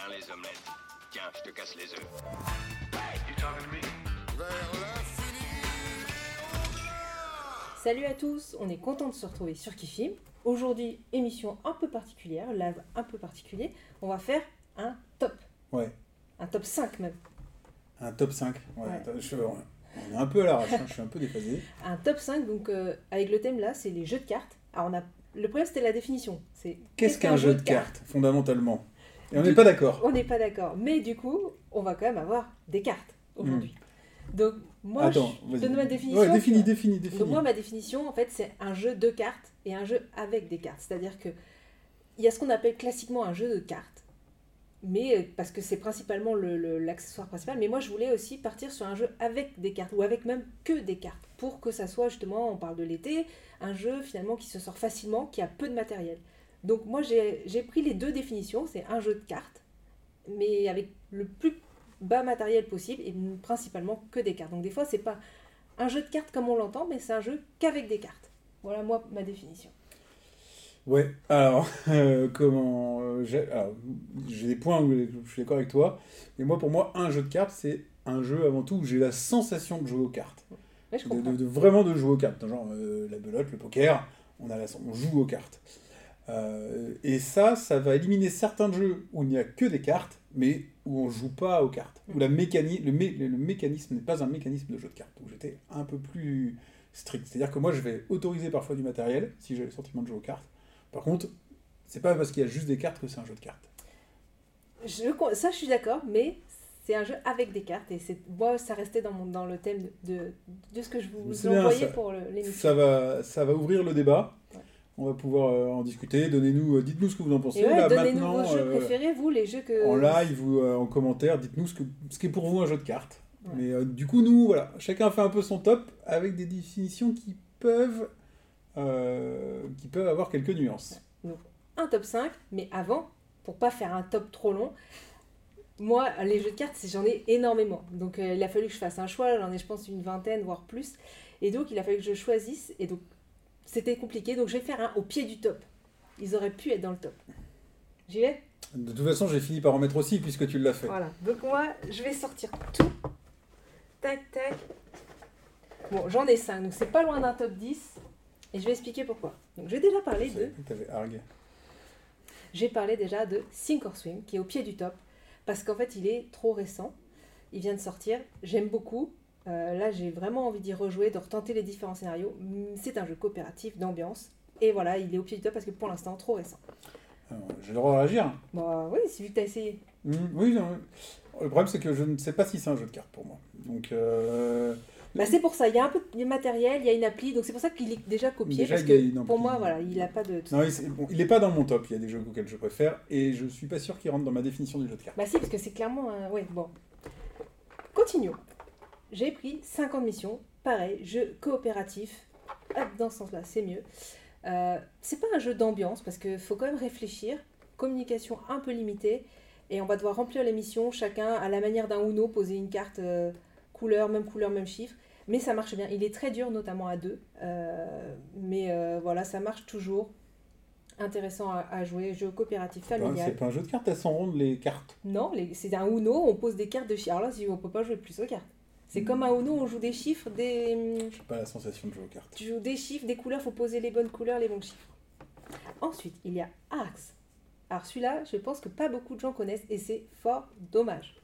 Tiens les omelettes. Tiens, je te casse les œufs. Salut à tous, on est content de se retrouver sur Kifim. Aujourd'hui, émission un peu particulière, live un peu particulier. On va faire un top, Ouais, un top 5 même. un top 5. Ouais, je- on est un peu à l'arrache, hein, je suis un peu déphasé. Un top 5, donc euh, avec le thème là, c'est les jeux de cartes. Alors on a... le problème c'était la définition. C'est Qu'est-ce qu'un jeu de cartes, fondamentalement? Et on n'est pas d'accord. On n'est pas d'accord. Mais du coup, on va quand même avoir des cartes aujourd'hui. Donc moi, Hmm. Attends, je donne ma définition. Ouais, définis, définis, définis. Donc moi, ma définition, en fait, c'est un jeu de cartes et un jeu avec des cartes. C'est-à-dire que il y a ce qu'on appelle classiquement un jeu de cartes, mais euh, parce que c'est principalement le- le- l'accessoire principal. Mais moi, je voulais aussi partir sur un jeu avec des cartes ou avec même que des cartes pour que ça soit justement, on parle de l'été, un jeu finalement qui se sort facilement, qui a peu de matériel. Donc moi, j'ai pris les deux définitions. C'est un jeu de cartes, mais avec le plus bas matériel possible et principalement que des cartes. Donc des fois, c'est pas un jeu de cartes comme on l'entend, mais c'est un jeu qu'avec des cartes. Voilà moi ma définition. Ouais, alors, euh, comment. euh, j'ai des points où je suis d'accord avec toi, mais moi, pour moi, un jeu de cartes, c'est un jeu avant tout où j'ai la sensation de jouer aux cartes. Ouais, je De, comprends. de- de vraiment de jouer aux cartes. Genre euh, la belote, le poker, on, a la, on joue aux cartes. Euh, et ça, ça va éliminer certains jeux où il n'y a que des cartes, mais où on joue pas aux cartes. Où la mécani le, mé- le mécanisme n'est pas un mécanisme de jeu de cartes. Où j'étais un peu plus strict. C'est-à-dire que moi, je vais autoriser parfois du matériel si j'ai le sentiment de jouer aux cartes. Par contre, c'est pas parce qu'il y a juste des cartes que c'est un jeu de cartes. Je ça, je suis d'accord, mais c'est un jeu avec des cartes et c'est moi ça restait dans mon dans le thème de, de, de ce que je vous ça. pour l'émission. Ça va, ça va ouvrir le débat. Ouais. On va pouvoir euh, en discuter. Donnez-nous, euh, dites-nous ce que vous en pensez. Ouais, donnez-nous maintenant, vos jeux euh, préférés, vous les jeux que en live ou en commentaire, dites-nous ce, que, ce qui est pour vous un jeu de cartes. Ouais. Mais du coup, nous, voilà, chacun fait un peu son top avec des définitions qui peuvent, qui peuvent avoir quelques nuances. un top 5, mais avant, pour pas faire un top trop long, moi, les jeux de cartes, j'en ai énormément. Donc, euh, il a fallu que je fasse un choix. J'en ai, je pense, une vingtaine, voire plus. Et donc, il a fallu que je choisisse. Et donc, c'était compliqué. Donc, je vais faire un au pied du top. Ils auraient pu être dans le top. J'y vais? De toute façon, j'ai fini par en mettre aussi puisque tu l'as fait. Voilà. Donc, moi, je vais sortir tout. Tac, tac. Bon, j'en ai 5. Donc, c'est pas loin d'un top 10. Et je vais expliquer pourquoi. Donc, je vais déjà parler Je de t'avais Arg. j'ai parlé déjà de Sink or Swim, qui est au pied du top, parce qu'en fait, il est trop récent. Il vient de sortir. J'aime beaucoup. Euh, là, j'ai vraiment envie d'y rejouer, de retenter les différents scénarios. Mm, C'est un jeu coopératif, d'ambiance. Et voilà, il est au pied du top parce que pour l'instant, trop récent. Alors, J'ai le droit de réagir. Euh, oui, c'est vu que t'as essayé. Hmm, oui, non, le problème, c'est que je ne sais pas si c'est un jeu de cartes pour moi. Donc, euh, Bah, c'est pour ça, il y a un peu de matériel, il y a une appli, donc c'est pour ça qu'il est déjà copié. Déjà, parce que pour moi, voilà, il n'a pas de. non, il, c'est- bon, il est pas dans mon top. Il y a des jeux auxquels je préfère et je suis pas sûr qu'il rentre dans ma définition du jeu de cartes. Bah si, parce que c'est clairement un... Oui, bon. Continuons. J'ai pris 50 missions. Pareil, jeu coopératif. Hop, dans ce sens-là, c'est mieux. Euh, c'est pas un jeu d'ambiance, parce qu'il faut quand même réfléchir. Communication un peu limitée. Et on va devoir remplir les missions, chacun à la manière d'un Uno, poser une carte euh, couleur, même couleur, même chiffre. Mais ça marche bien. Il est très dur, notamment à deux. Euh, mais euh, voilà, ça marche toujours. Intéressant à, à jouer. Jeu coopératif familial. c'est pas un jeu de cartes, elles sont rondes les cartes? Non, les- c'est un Uno, on pose des cartes de chiffres. Alors là, si on peut pas jouer plus aux cartes. C'est comme un Uno, on joue des chiffres, des... J'ai pas la sensation de jouer aux cartes. Tu joues des chiffres, des couleurs, faut poser les bonnes couleurs, les bons chiffres. Ensuite, il y a Arx. Alors celui-là, je pense que pas beaucoup de gens connaissent et c'est fort dommage.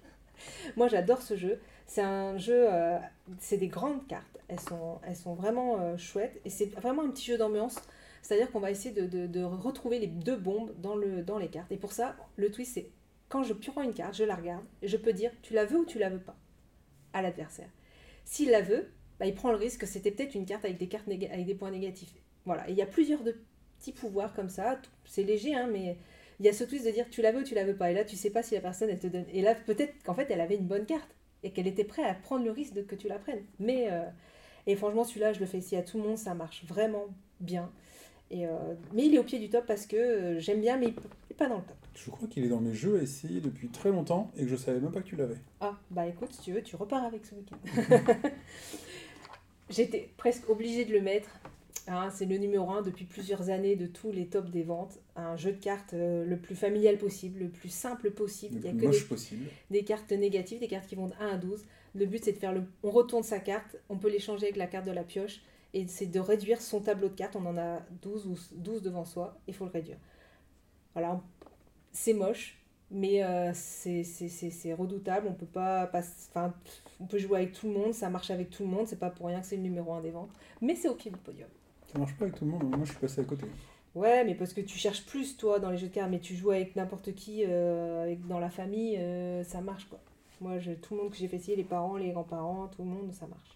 Moi, j'adore ce jeu. C'est un jeu, euh, c'est des grandes cartes. Elles sont, elles sont vraiment euh, chouettes et c'est vraiment un petit jeu d'ambiance. C'est-à-dire qu'on va essayer de, de- de retrouver les deux bombes dans, le, dans les cartes. Et pour ça, le twist, c'est quand je prends une carte, je la regarde et je peux dire tu la veux ou tu la veux pas à l'adversaire. S'il la veut, bah, il prend le risque que c'était peut-être une carte avec des cartes avec des points négatifs. Voilà. Il y a plusieurs de petits pouvoirs comme ça. C'est léger, hein, mais il y a ce twist de dire tu la veux ou tu la veux pas. Et là, tu sais pas si la personne elle te donne. Et là, peut-être qu'en fait, elle avait une bonne carte et qu'elle était prête à prendre le risque de que tu la prennes. Mais euh, et franchement, celui-là, je le fais ici à tout le monde, ça marche vraiment bien. Et euh, mais il est au pied du top parce que euh, j'aime bien, mais il n'est pas dans le top. Je crois qu'il est dans mes jeux à essayer depuis très longtemps et que je savais même pas que tu l'avais. Ah, bah écoute, si tu veux, tu repars avec ce week-end. J'étais presque obligée de le mettre. Hein, c'est le numéro 1 depuis plusieurs années de tous les tops des ventes. Un jeu de cartes euh, le plus familial possible, le plus simple possible. Le Il n'y a plus que moche des, possible. des cartes négatives, des cartes qui vont de 1 à 12. Le but c'est de faire le... On retourne sa carte, on peut l'échanger avec la carte de la pioche. Et c'est de réduire son tableau de cartes. On en a 12 ou 12 devant soi. Il faut le réduire. Voilà. C'est moche. Mais euh, c'est- redoutable. On peut pas, pas- on peut jouer avec tout le monde. Ça marche avec tout le monde. C'est pas pour rien que c'est le numéro 1 des ventes. Mais c'est au pied du podium. Ça marche pas avec tout le monde, moi je suis passé à côté. Ouais, mais parce que tu cherches plus, toi, dans les jeux de cartes, mais tu joues avec n'importe qui, euh, avec, dans la famille, euh, ça marche, quoi. Moi, je, tout le monde que j'ai fait essayer, les parents, les grands-parents, tout le monde, ça marche.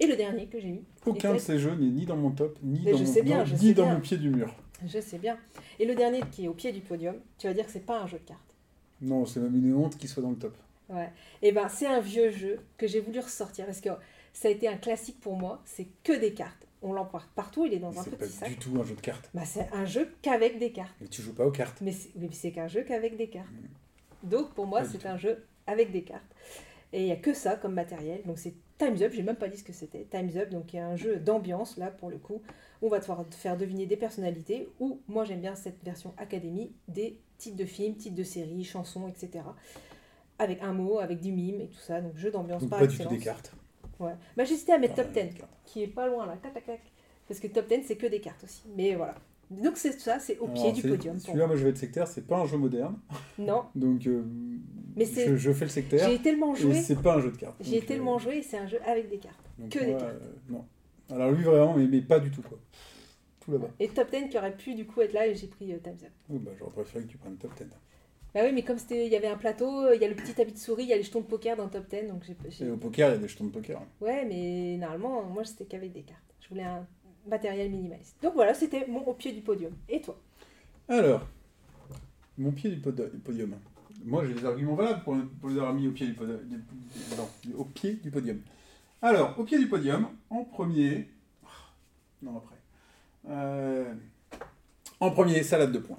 Et le dernier que j'ai mis, Aucun de ces jeux n'est ni dans mon top, ni dans, je mon, bien, ni dans mon pied du mur. je sais bien. Et le dernier qui est au pied du podium, tu vas dire que c'est pas un jeu de cartes. Non, c'est même une honte qu'il soit dans le top. Ouais. Et ben, c'est un vieux jeu que j'ai voulu ressortir parce que ça a été un classique pour moi. C'est que des cartes. On l'emporte partout, il est dans un C'est pas petit sac. du tout un jeu de cartes. Bah, c'est un jeu qu'avec des cartes. Mais tu joues pas aux cartes. Mais c'est c'est qu'un jeu qu'avec des cartes. Donc pour moi, Pas c'est un jeu avec des cartes. Et il n'y a que ça comme matériel. Donc c'est Time's Up, j'ai même pas dit ce que c'était. Time's Up, donc il y a un jeu d'ambiance, là pour le coup, on va te faire- deviner des personnalités, ou moi j'aime bien cette version académie, des titres de films, titres de séries, chansons, etc. Avec un mot, avec du mime et tout ça. Donc jeu d'ambiance par pas du tout excellence. des cartes. Ouais. Bah j'hésitais à mettre Top 10 des cartes. qui est pas loin là. Parce que top 10 c'est que des cartes aussi. Mais voilà. Donc c'est ça, c'est au pied Alors, du podium. Celui-là, moi je vais être sectaire, c'est pas un jeu moderne. Non, Donc euh, Mais je, je fais le sectaire. j'ai tellement joué. c'est pas un jeu de cartes. J'ai Donc, tellement euh, joué et c'est un jeu avec des cartes. donc que des moi, cartes. euh, non. Alors lui vraiment, mais, mais pas du tout quoi. Tout là-bas. Et top 10 qui aurait pu du coup être là et j'ai pris euh, Time's Up. Oui, bah, j'aurais préféré que tu prennes top 10. Bah oui, mais comme il y avait un plateau, euh, il y a le petit habit de souris, il y a les jetons de poker dans top 10, donc j'ai. j'ai- Et au poker, il y a des jetons de poker. Ouais, mais normalement, moi c'était qu'avec des cartes. Je voulais un matériel minimaliste. Donc voilà, c'était mon au pied du podium. Et toi? Alors, mon pied du pod- du podium. Moi, j'ai des arguments valables pour, les avoir mis au pied du podium. Non, au pied du podium. Alors, au pied du podium, en premier. Non, après. Euh, en premier, salade de poing.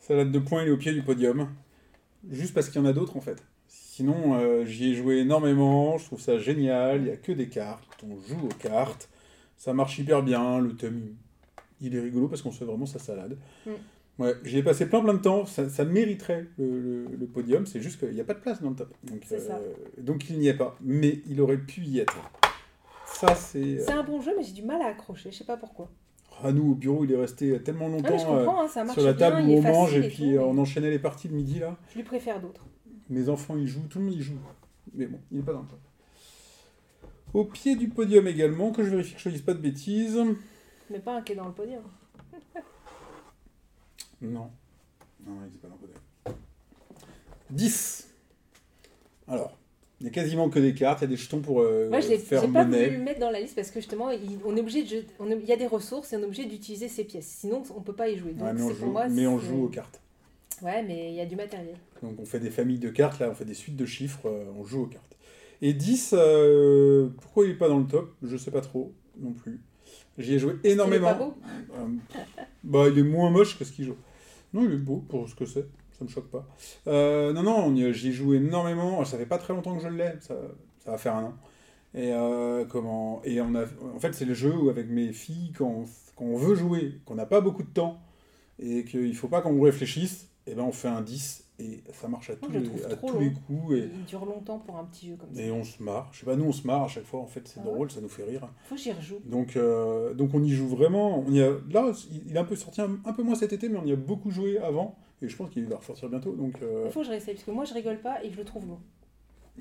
Salade de poing, il est au pied du podium. Juste parce qu'il y en a d'autres, en fait. Sinon, euh, j'y ai joué énormément. Je trouve ça génial. Il n'y a que des cartes. On joue aux cartes. Ça marche hyper bien. Le thème, il est rigolo parce qu'on se fait vraiment sa salade. Mm. Ouais, j'y ai passé plein plein de temps, ça, ça mériterait le, le- le podium, c'est juste qu'il n'y a pas de place dans le top. Donc, ça. donc il n'y est pas, mais il aurait pu y être. Ça c'est... C'est un bon jeu, mais j'ai du mal à accrocher, je sais pas pourquoi. À nous au bureau, il est resté tellement Ah, longtemps euh, hein, sur la table où on mange et et puis tout, euh, on mais enchaînait les parties le midi là. Je lui préfère d'autres. Mes enfants y jouent, tout le monde y joue. Mais bon, il n'est pas dans le top. Au pied du podium également, que je vérifie que je ne dise pas de bêtises. Mais pas un qui est dans le podium. Non. Non, il n'est pas dans le podium. 10. Alors, il n'y a quasiment que des cartes, il y a des jetons pour euh, Moi, je l'ai faire j'ai pas monnaie. voulu le mettre dans la liste parce que justement, il, on est obligé de, jeter- on est- il y a des ressources et on est obligé d'utiliser ces pièces. Sinon, on peut pas y jouer. Donc, Ouais, mais on, pour joue, moi, mais on joue aux cartes. Ouais, mais il y a du matériel. Donc on fait des familles de cartes, là on fait des suites de chiffres, euh, on joue aux cartes. Et 10, euh, pourquoi il n'est pas dans le top? Je sais pas trop non plus. J'y ai joué Il est énormément. pas beau Euh, bah, il est moins moche que ce qu'il joue. Non, il est beau pour ce que c'est. Ça me choque pas. Euh, non, non, j'y ai joué énormément. Ça fait pas très longtemps que je l'ai. Ça, ça va faire un an. Et euh, comment Et on a, en fait, c'est le jeu où avec mes filles, quand on, quand on veut jouer, qu'on n'a pas beaucoup de temps et qu'il faut pas qu'on réfléchisse, et ben on fait un 10 et ça marche à tous, les, à tous les coups. Et, Il dure longtemps pour un petit jeu comme ça. et on se marre. Je sais pas, nous on se marre à chaque fois. En fait, c'est Ah ouais drôle, ça nous fait rire. Faut que j'y rejoue. Donc, euh, donc on y joue vraiment. On y a, là, il est un peu sorti un, un peu moins cet été, mais on y a beaucoup joué avant. Et je pense qu'il va ressortir bientôt. Donc, euh, Il faut que je réessaye parce que moi, je rigole pas et je le trouve long.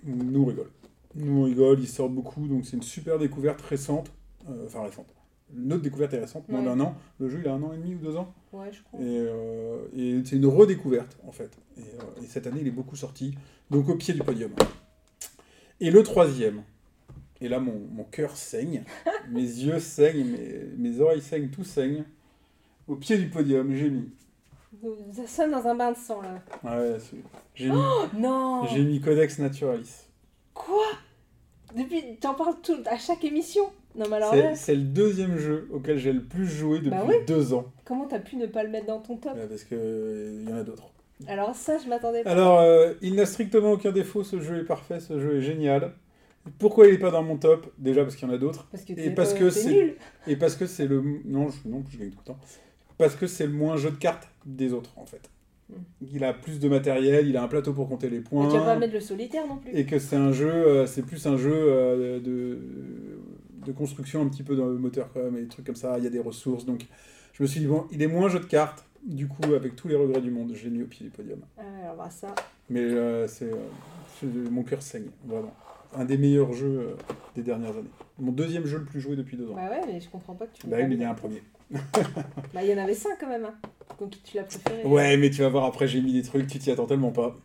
nous on rigole. Nous on rigole, il sort beaucoup. Donc c'est une super découverte récente. Euh, enfin récente. Notre découverte est récente, moins Ouais. d'un an. Le jeu il a un an et demi ou deux ans. Ouais, je crois. Et, euh, et c'est une redécouverte en fait. Et, euh, et cette année il est beaucoup sorti. Donc au pied du podium. Et le troisième. Et là mon, mon cœur saigne. mes yeux saignent, mes, mes oreilles saignent, tout saigne. Au pied du podium, j'ai mis. Nous sommes dans un bain de sang là. Ouais, c'est- j'ai mis, Oh non j'ai mis Codex Naturalis. Quoi? Depuis, t'en parles tout, à chaque émission. Non mais alors C'est là, c'est le deuxième jeu auquel j'ai le plus joué depuis Bah deux ans. comment t'as pu ne pas le mettre dans ton top? Ouais, parce qu'il y en a d'autres. Alors ça, je m'attendais pas. Alors, euh, il n'a strictement aucun défaut, ce jeu est parfait, ce jeu est génial. Pourquoi il est pas dans mon top? Déjà parce qu'il y en a d'autres. Parce que t'es parce que t'es c'est- nul. Et parce que c'est le. Non, je... non, je gagne tout le temps. Parce que c'est le moins jeu de cartes des autres, en fait. Hmm. Il a plus de matériel, il a un plateau pour compter les Mais points. tu vas pas mettre le solitaire non plus. Et que c'est un jeu, euh, c'est plus un jeu euh, de, de construction un petit peu dans le moteur, quand même, et des trucs comme ça. Il y a des ressources. Donc, je me suis dit, bon, il est moins jeu de cartes. Du coup, avec tous les regrets du monde, je l'ai mis au pied du podium. Ah, alors bah, ça. Mais euh, c'est. euh, c'est- mon cœur saigne, vraiment. Un des meilleurs jeux euh, des dernières années. Mon deuxième jeu le plus joué depuis deux ans. Bah ouais, mais je comprends pas que tu. Bah oui, mais il y a un premier. Bah il y en avait 5 quand même. Hein. Donc tu l'as préféré. Ouais, mais tu vas voir, après, j'ai mis des trucs, tu t'y attends tellement pas.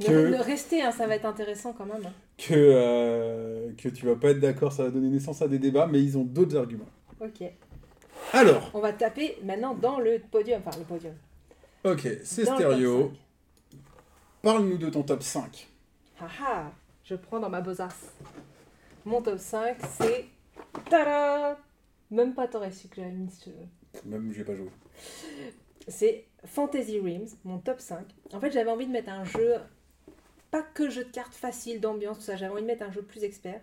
Que- re- restez, hein, ça va être intéressant quand même. hein. Que, euh, que tu vas pas être d'accord, ça va donner naissance à des débats, mais ils ont d'autres arguments. Ok. Alors, On va taper maintenant dans le podium. Enfin, le podium. ok, c'est Dans le top stéréo. 5. Parle-nous de ton top 5. Ah ah, je prends dans ma besace. Mon top 5, c'est. Tada Même pas t'aurais su que j'avais mis ce. Même, j'ai pas joué. C'est Fantasy Realms, mon top 5. En fait, j'avais envie de mettre un jeu, pas que jeu de cartes facile, d'ambiance, tout ça, j'avais envie de mettre un jeu plus expert,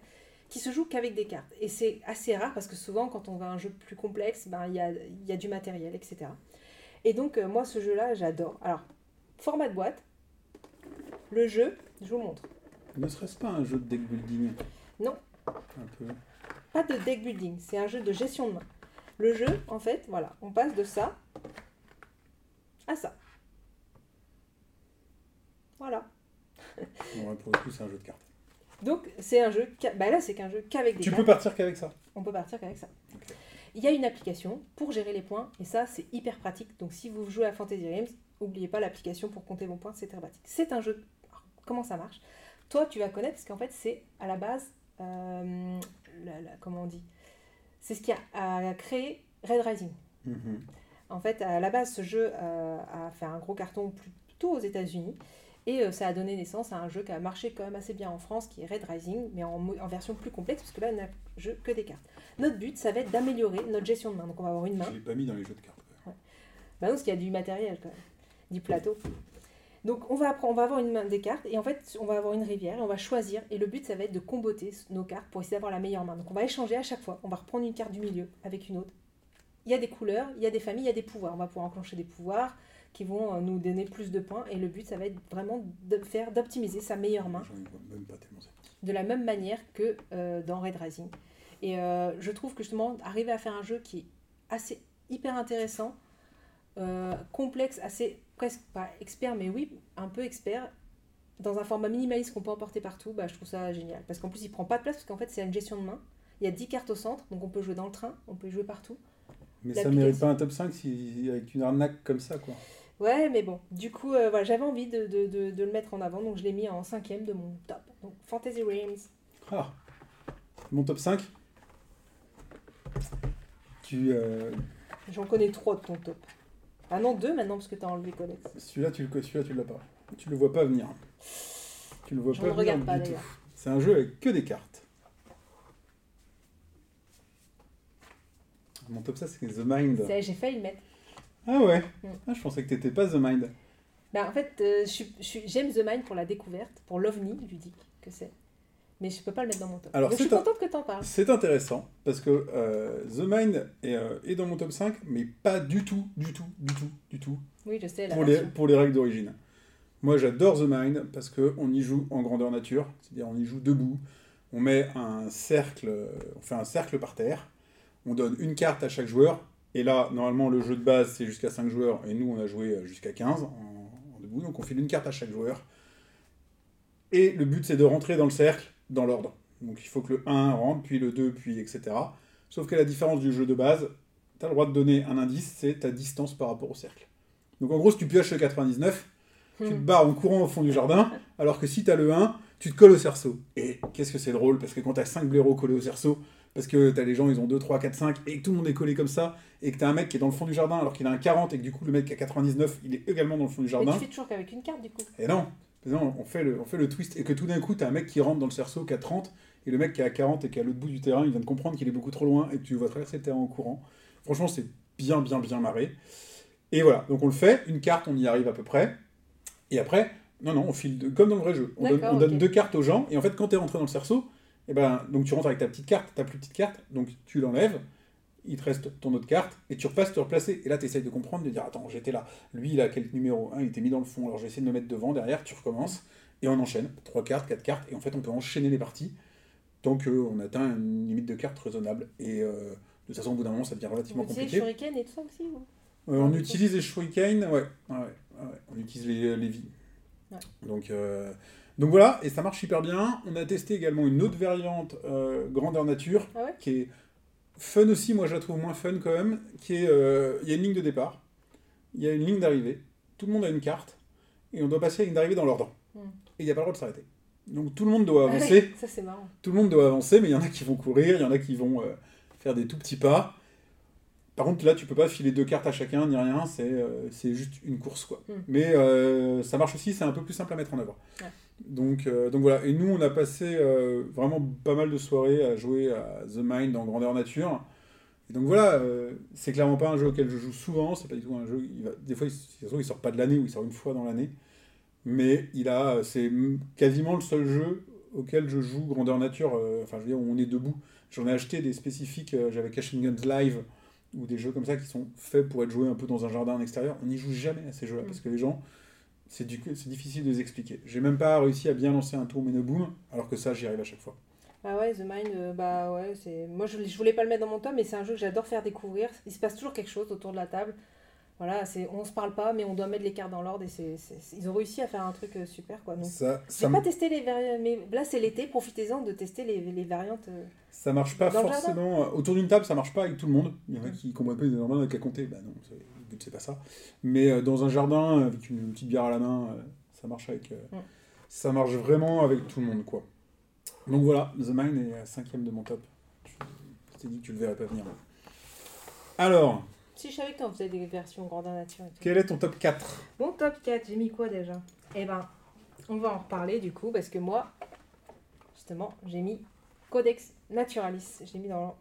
qui se joue qu'avec des cartes. Et c'est assez rare parce que souvent, quand on va à un jeu plus complexe, ben, il y, a, il y a du matériel, etc. Et donc, euh, moi, ce jeu-là, j'adore. Alors, format de boîte, le jeu, je vous montre. Ne serait-ce pas un jeu de deck building? Non. Un peu. Pas de deck building, c'est un jeu de gestion de main. Le jeu, en fait, voilà, on passe de ça à ça. Voilà. Bon, ouais, pour le coup, c'est un jeu de cartes. Donc c'est un jeu, bah là c'est qu'un jeu qu'avec des Tu cartes. peux partir qu'avec ça. On peut partir qu'avec ça. Il y a une application pour gérer les points et ça c'est hyper pratique. Donc si vous jouez à Fantasy Realms, n'oubliez pas l'application pour compter vos points, c'est très pratique. C'est un jeu. alors, comment ça marche? Toi tu vas connaître parce qu'en fait c'est à la base, euh, la- la- comment on dit? C'est ce qui a, a créé Red Rising. Mhm. En fait, à la base, ce jeu euh, a fait un gros carton plutôt aux États-Unis. Et euh, ça a donné naissance à un jeu qui a marché quand même assez bien en France, qui est Red Rising, mais en, version plus complexe, parce que là, on n'a jeu que des cartes. Notre but, ça va être d'améliorer notre gestion de main. Donc, on va avoir une main. Je l'ai pas mis dans les jeux de cartes. Bah non, parce qu'il y a du matériel quand même, du plateau. Donc on va, appre- on va avoir une main des cartes et en fait on va avoir une rivière et on va choisir et le but ça va être de comboter nos cartes pour essayer d'avoir la meilleure main. Donc on va échanger à chaque fois, on va reprendre une carte du milieu avec une autre. Il y a des couleurs, il y a des familles, il y a des pouvoirs. On va pouvoir enclencher des pouvoirs qui vont euh, nous donner plus de points et le but ça va être vraiment de faire d'optimiser sa meilleure main même pas de la même manière que euh, dans Red Rising. Et euh, je trouve que justement, arriver à faire un jeu qui est assez hyper intéressant, euh, complexe, assez presque pas expert, mais oui, un peu expert, dans un format minimaliste qu'on peut emporter partout, bah, je trouve ça génial. Parce qu'en plus, il prend pas de place, parce qu'en fait, c'est une gestion de main. Il y a 10 cartes au centre, donc on peut jouer dans le train, on peut jouer partout. Mais ça L'application. mérite pas un top 5 si, avec une arnaque comme ça, quoi. Ouais, mais bon, du coup, euh, voilà, j'avais envie de, de- de- de le mettre en avant, donc je l'ai mis en cinquième de mon top. Donc Fantasy Realms. Ah. Mon top 5 Tu, euh, J'en connais trois de ton top. Ah non, deux maintenant, parce que t'as enlevé Codex. celui-là, tu le, celui-là, tu l'as pas. Tu le vois pas venir. Tu le vois pas venir regarde pas, du tout. C'est un jeu avec que des cartes. Mon top 5, c'est The Mind. J'ai failli le mettre. Ah ouais Mm. ah, Je pensais que t'étais pas The Mind. Bah, en fait, euh, j'aime The Mind pour la découverte, pour l'ovni ludique que c'est. Mais je peux pas le mettre dans mon top. Alors, Donc, je suis un- contente que t'en parles. C'est intéressant parce que euh, The Mind est, euh, est dans mon top 5, mais pas du tout, du tout, du tout, du tout Oui, je sais, la pour les, pour les règles d'origine. Moi, j'adore The Mind parce qu'on y joue en grandeur nature, c'est-à-dire on y joue debout. On met un cercle, on fait un cercle par terre, on donne une carte à chaque joueur. Et là, normalement, le jeu de base, c'est jusqu'à 5 joueurs, et nous, on a joué euh, jusqu'à 15 en, en debout, donc on file une carte à chaque joueur. Et le but, c'est de rentrer dans le cercle dans l'ordre. Donc il faut que le 1 rentre, puis le 2, puis etc. Sauf que la différence du jeu de base, tu as le droit de donner un indice, c'est ta distance par rapport au cercle. Donc en gros, si tu pioches le 99, tu te Hmm. barres en courant au fond du jardin, alors que si tu as le 1, tu te colles au cerceau. Et qu'est-ce que c'est drôle, parce que quand tu as 5 blaireaux collés au cerceau, parce que tu as les gens, ils ont 2, 3, 4, 5, et que tout le monde est collé comme ça, et que tu as un mec qui est dans le fond du jardin, alors qu'il a un 40, et que du coup, le mec qui a 99, il est également dans le fond du jardin. tu fais toujours qu'avec une carte, du coup. Et non, non on, fait le, on fait le twist, et que tout d'un coup, tu as un mec qui rentre dans le cerceau qui a 30, et le mec qui est à 40 et qui est à l'autre bout du terrain, il vient de comprendre qu'il est beaucoup trop loin, et que tu vas traverser le terrain en courant. Franchement, c'est bien, bien, bien marré. Et voilà, donc on le fait, une carte, on y arrive à peu près. Et après, Non, non, on file de- comme dans le vrai jeu. On, donne, on deux cartes aux gens, et en fait, quand tu es rentré dans le cerceau, eh ben, donc tu rentres avec ta petite carte, ta plus petite carte, donc tu l'enlèves, il te reste ton autre carte, et tu repasses te replacer. Et là, tu essayes de comprendre, de dire Attends, j'étais là. Lui, il a quel numéro 1 Il était mis dans le fond, alors je vais essayer de me mettre devant, derrière, tu recommences, et on enchaîne. Trois cartes, quatre cartes, et en fait, on peut enchaîner les parties tant qu'on atteint une limite de cartes raisonnable. Et euh, de toute façon, au bout d'un moment, ça devient relativement Vous compliqué. Shuriken et tout ça aussi ou Euh, on utilise les shuriken, ouais, ouais, ouais, ouais, on utilise les, les vies. Donc, euh, donc voilà, et ça marche hyper bien. On a testé également une autre variante euh, grandeur nature, Ah ouais qui est fun aussi, moi je la trouve moins fun quand même, qui est, euh, il y a une ligne de départ, il y a une ligne d'arrivée, tout le monde a une carte, et on doit passer la ligne d'arrivée dans l'ordre. Hmm. Et il n'y a pas le droit de s'arrêter. Donc tout le monde doit Ah ouais, avancer, Ça c'est marrant. tout le monde doit avancer, mais il y en a qui vont courir, il y en a qui vont euh, faire des tout petits pas. Par contre, là, tu peux pas filer deux cartes à chacun, ni rien, c'est euh, juste une course, quoi. Hmm. Mais ça marche aussi, c'est un peu plus simple à mettre en œuvre. Ouais. Donc, euh, donc voilà, et nous, on a passé euh, vraiment pas mal de soirées à jouer à The Mind en grandeur nature. Et donc voilà, euh, c'est clairement pas un jeu auquel je joue souvent, c'est pas du tout un jeu, il va, des fois, il, sort pas de l'année, ou il sort une fois dans l'année, mais il a, c'est quasiment le seul jeu auquel je joue grandeur nature, enfin je veux dire, on est debout. J'en ai acheté des spécifiques, j'avais Cash and Guns Live, ou des jeux comme ça qui sont faits pour être joués un peu dans un jardin extérieur. On n'y joue jamais à ces jeux-là, parce que les gens, c'est du- c'est difficile de les expliquer. J'ai même pas réussi à bien lancer un tour Boom, alors que ça, j'y arrive à chaque fois. Ah ouais, The Mind, euh, bah ouais, c'est. Moi je, je voulais pas le mettre dans mon top, mais c'est un jeu que j'adore faire découvrir. Il se passe toujours quelque chose autour de la table. Voilà, c'est on se parle pas, mais on doit mettre les cartes dans l'ordre et c'est, ils ont réussi à faire un truc euh, super quoi. Donc, Ça, j'ai pas testé les variantes, mais là c'est l'été, profitez-en de tester les, les variantes. euh. ça marche pas forcément. Autour d'une table, ça marche pas avec tout le monde. Il y en a qui comprennent pas, ils disent normalement, on a qu'à compter. Bah non, but, c'est pas ça. Mais euh, dans un jardin, avec une, petite bière à la main, euh, ça marche avec. euh, Mm. Ça marche vraiment avec tout le monde, quoi. Donc voilà, The Mine est cinquième de mon top. Je je t'ai dit que tu le verrais pas venir. Alors, Si je savais que t'en faisais des versions grandeur nature et tout. quel est ton top 4 Mon top 4, j'ai mis quoi déjà? Eh ben, on va en reparler du coup, parce que moi, justement, j'ai mis Codex Naturalis. Je l'ai mis dans le...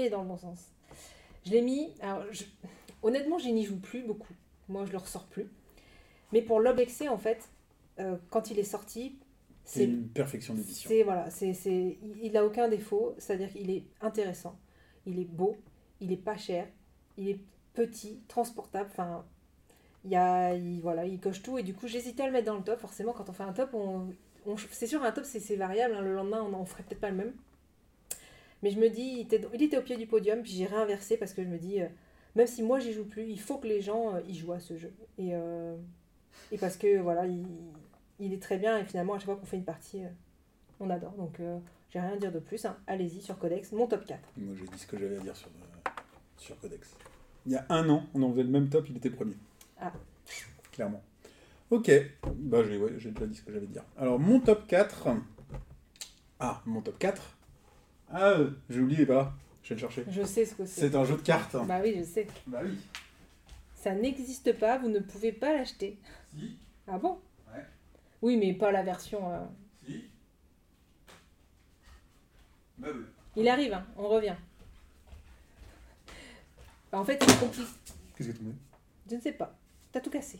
Et dans le bon sens. Je l'ai mis... Alors, je- honnêtement, je n'y joue plus beaucoup. Moi, je le ressors plus. Mais pour l'Obexé, en fait, euh, quand il est sorti, C'est une perfection d'édition. C'est voilà, c'est c'est il- il a aucun défaut, c'est-à-dire qu'il est intéressant, il est beau, il est pas cher, il est petit, transportable, enfin il y a il, voilà, il coche tout et du coup j'hésitais à le mettre dans le top. Forcément quand on fait un top, on, on- c'est sûr un top c'est c'est variable, hein, le lendemain on en ferait peut-être pas le même. Mais je me dis il était, il était au pied du podium puis j'ai réinversé parce que je me dis euh, même si moi j'y joue plus, il faut que les gens euh, y jouent à ce jeu et euh, et parce que voilà il, il est très bien et finalement à chaque fois qu'on fait une partie euh, on adore. Donc, j'ai rien à dire de plus. hein. Allez-y sur Codex, mon top 4. Moi, j'ai dit ce que j'avais à dire sur, sur Codex. Il y a un an, on en faisait le même top, il était premier. Ah. Clairement. Ok, bah j'ai ouais, déjà dit ce que j'avais à dire. Alors, mon top 4. Ah, mon top 4. Ah, j'ai oublié, pas. Je vais le chercher. Je sais ce que c'est. C'est un jeu de cartes. Bah oui, je sais. Bah oui. Ça n'existe pas, vous ne pouvez pas l'acheter. Si, Ah bon? Ouais. Oui, mais pas la version. euh, si. Bah oui. Il arrive, hein, on revient. Bah, en fait, c'est compliqué. Qu'est-ce que tu me dis? Je ne sais pas. T'as tout cassé.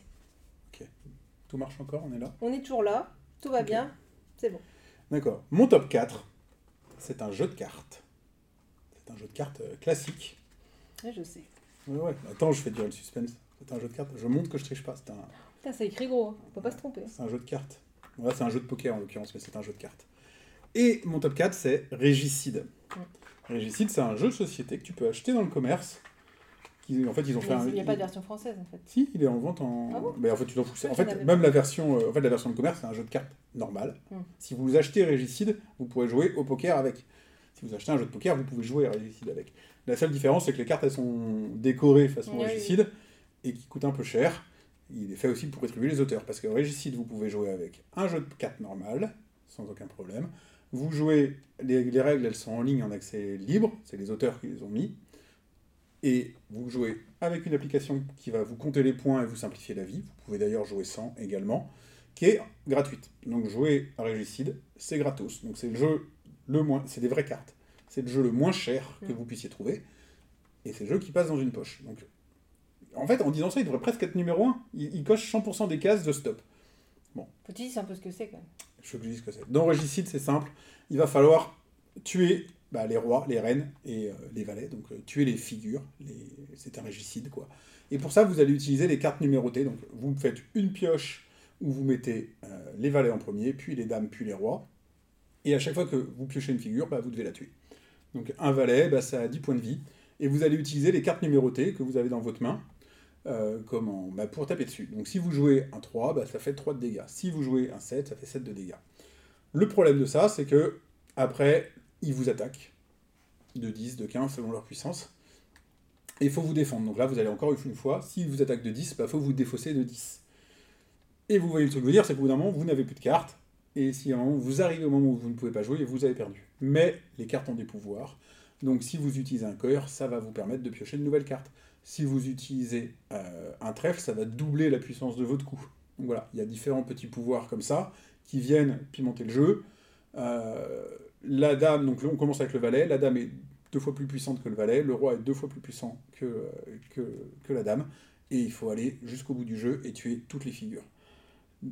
Tout marche encore, on est là? On est toujours là, tout va Ok. bien, c'est bon. D'accord. Mon top 4, c'est un jeu de cartes. C'est un jeu de cartes euh, classique. Ouais, je sais. Ouais, ouais. Attends, je fais durer le suspense. C'est un jeu de cartes. Je montre que je triche pas. C'est un, Putain, ça écrit gros, hein. on peut pas se tromper. c'est un jeu de cartes. Voilà, c'est un jeu de poker en l'occurrence, mais c'est un jeu de cartes. Et mon top 4, c'est Régicide. Régicide, c'est un jeu de société que tu peux acheter dans le commerce. Qui, en fait, ils ont fait Mais il n'y a pas de version française en fait. Si, il est en vente en. Ah bon? Mais en fait, tu t'en fous. En fait, même la version, euh, en fait, la version de commerce, c'est un jeu de cartes normal. Hmm. Si vous achetez Régicide, vous pourrez jouer au poker avec. Si vous achetez un jeu de poker, vous pouvez jouer à Régicide avec. La seule différence, c'est que les cartes, elles sont décorées façon Oui, oui. Régicide et qui coûtent un peu cher. Il est fait aussi pour rétribuer les auteurs, parce que Régicide, vous pouvez jouer avec un jeu de cartes normal, sans aucun problème. Vous jouez, les, les règles, elles sont en ligne en accès libre, c'est les auteurs qui les ont mis. Et vous jouez avec une application qui va vous compter les points et vous simplifier la vie. Vous pouvez d'ailleurs jouer sans également, qui est gratuite. Donc jouer à Régicide, c'est gratos. Donc c'est le jeu le moins, c'est des vraies cartes. C'est le jeu le moins cher que Mm. vous puissiez trouver. Et c'est le jeu qui passe dans une poche. Donc en fait, en disant ça, il devrait presque être numéro 1. Il, il coche 100% des cases de stop. Bon. Faut que tu dises un peu ce que c'est quand même. Je veux que je dise ce que c'est. Dans Régicide, c'est simple. Il va falloir tuer bah, les rois, les reines et euh, les valets. Donc euh, tuer les figures. Les... C'est un régicide, quoi. Et pour ça, vous allez utiliser les cartes numérotées. Donc vous faites une pioche où vous mettez euh, les valets en premier, puis les dames, puis les rois. Et à chaque fois que vous piochez une figure, bah, vous devez la tuer. Donc un valet, bah, ça a 10 points de vie. Et vous allez utiliser les cartes numérotées que vous avez dans votre main euh, comme en- bah, pour taper dessus. Donc si vous jouez un 3, bah, ça fait 3 de dégâts. Si vous jouez un 7, ça fait 7 de dégâts. Le problème de ça, c'est que après, ils vous attaquent de 10, de 15 selon leur puissance. Et il faut vous défendre. Donc là, vous allez encore une fois, s'ils vous attaquent de 10, il faut vous défausser de 10. Et vous voyez le truc veux dire, c'est qu'au bout d'un moment, vous n'avez plus de cartes. Et si à vous arrivez au moment où vous ne pouvez pas jouer, vous avez perdu. Mais les cartes ont des pouvoirs. Donc si vous utilisez un cœur, ça va vous permettre de piocher de nouvelles cartes. Si vous utilisez euh, un trèfle, ça va doubler la puissance de votre coup. Donc voilà, il y a différents petits pouvoirs comme ça qui viennent pimenter le jeu. Euh, la dame, donc on commence avec le valet. La dame est deux fois plus puissante que le valet. Le roi est deux fois plus puissant que, euh, la dame. Et il faut aller jusqu'au bout du jeu et tuer toutes les figures.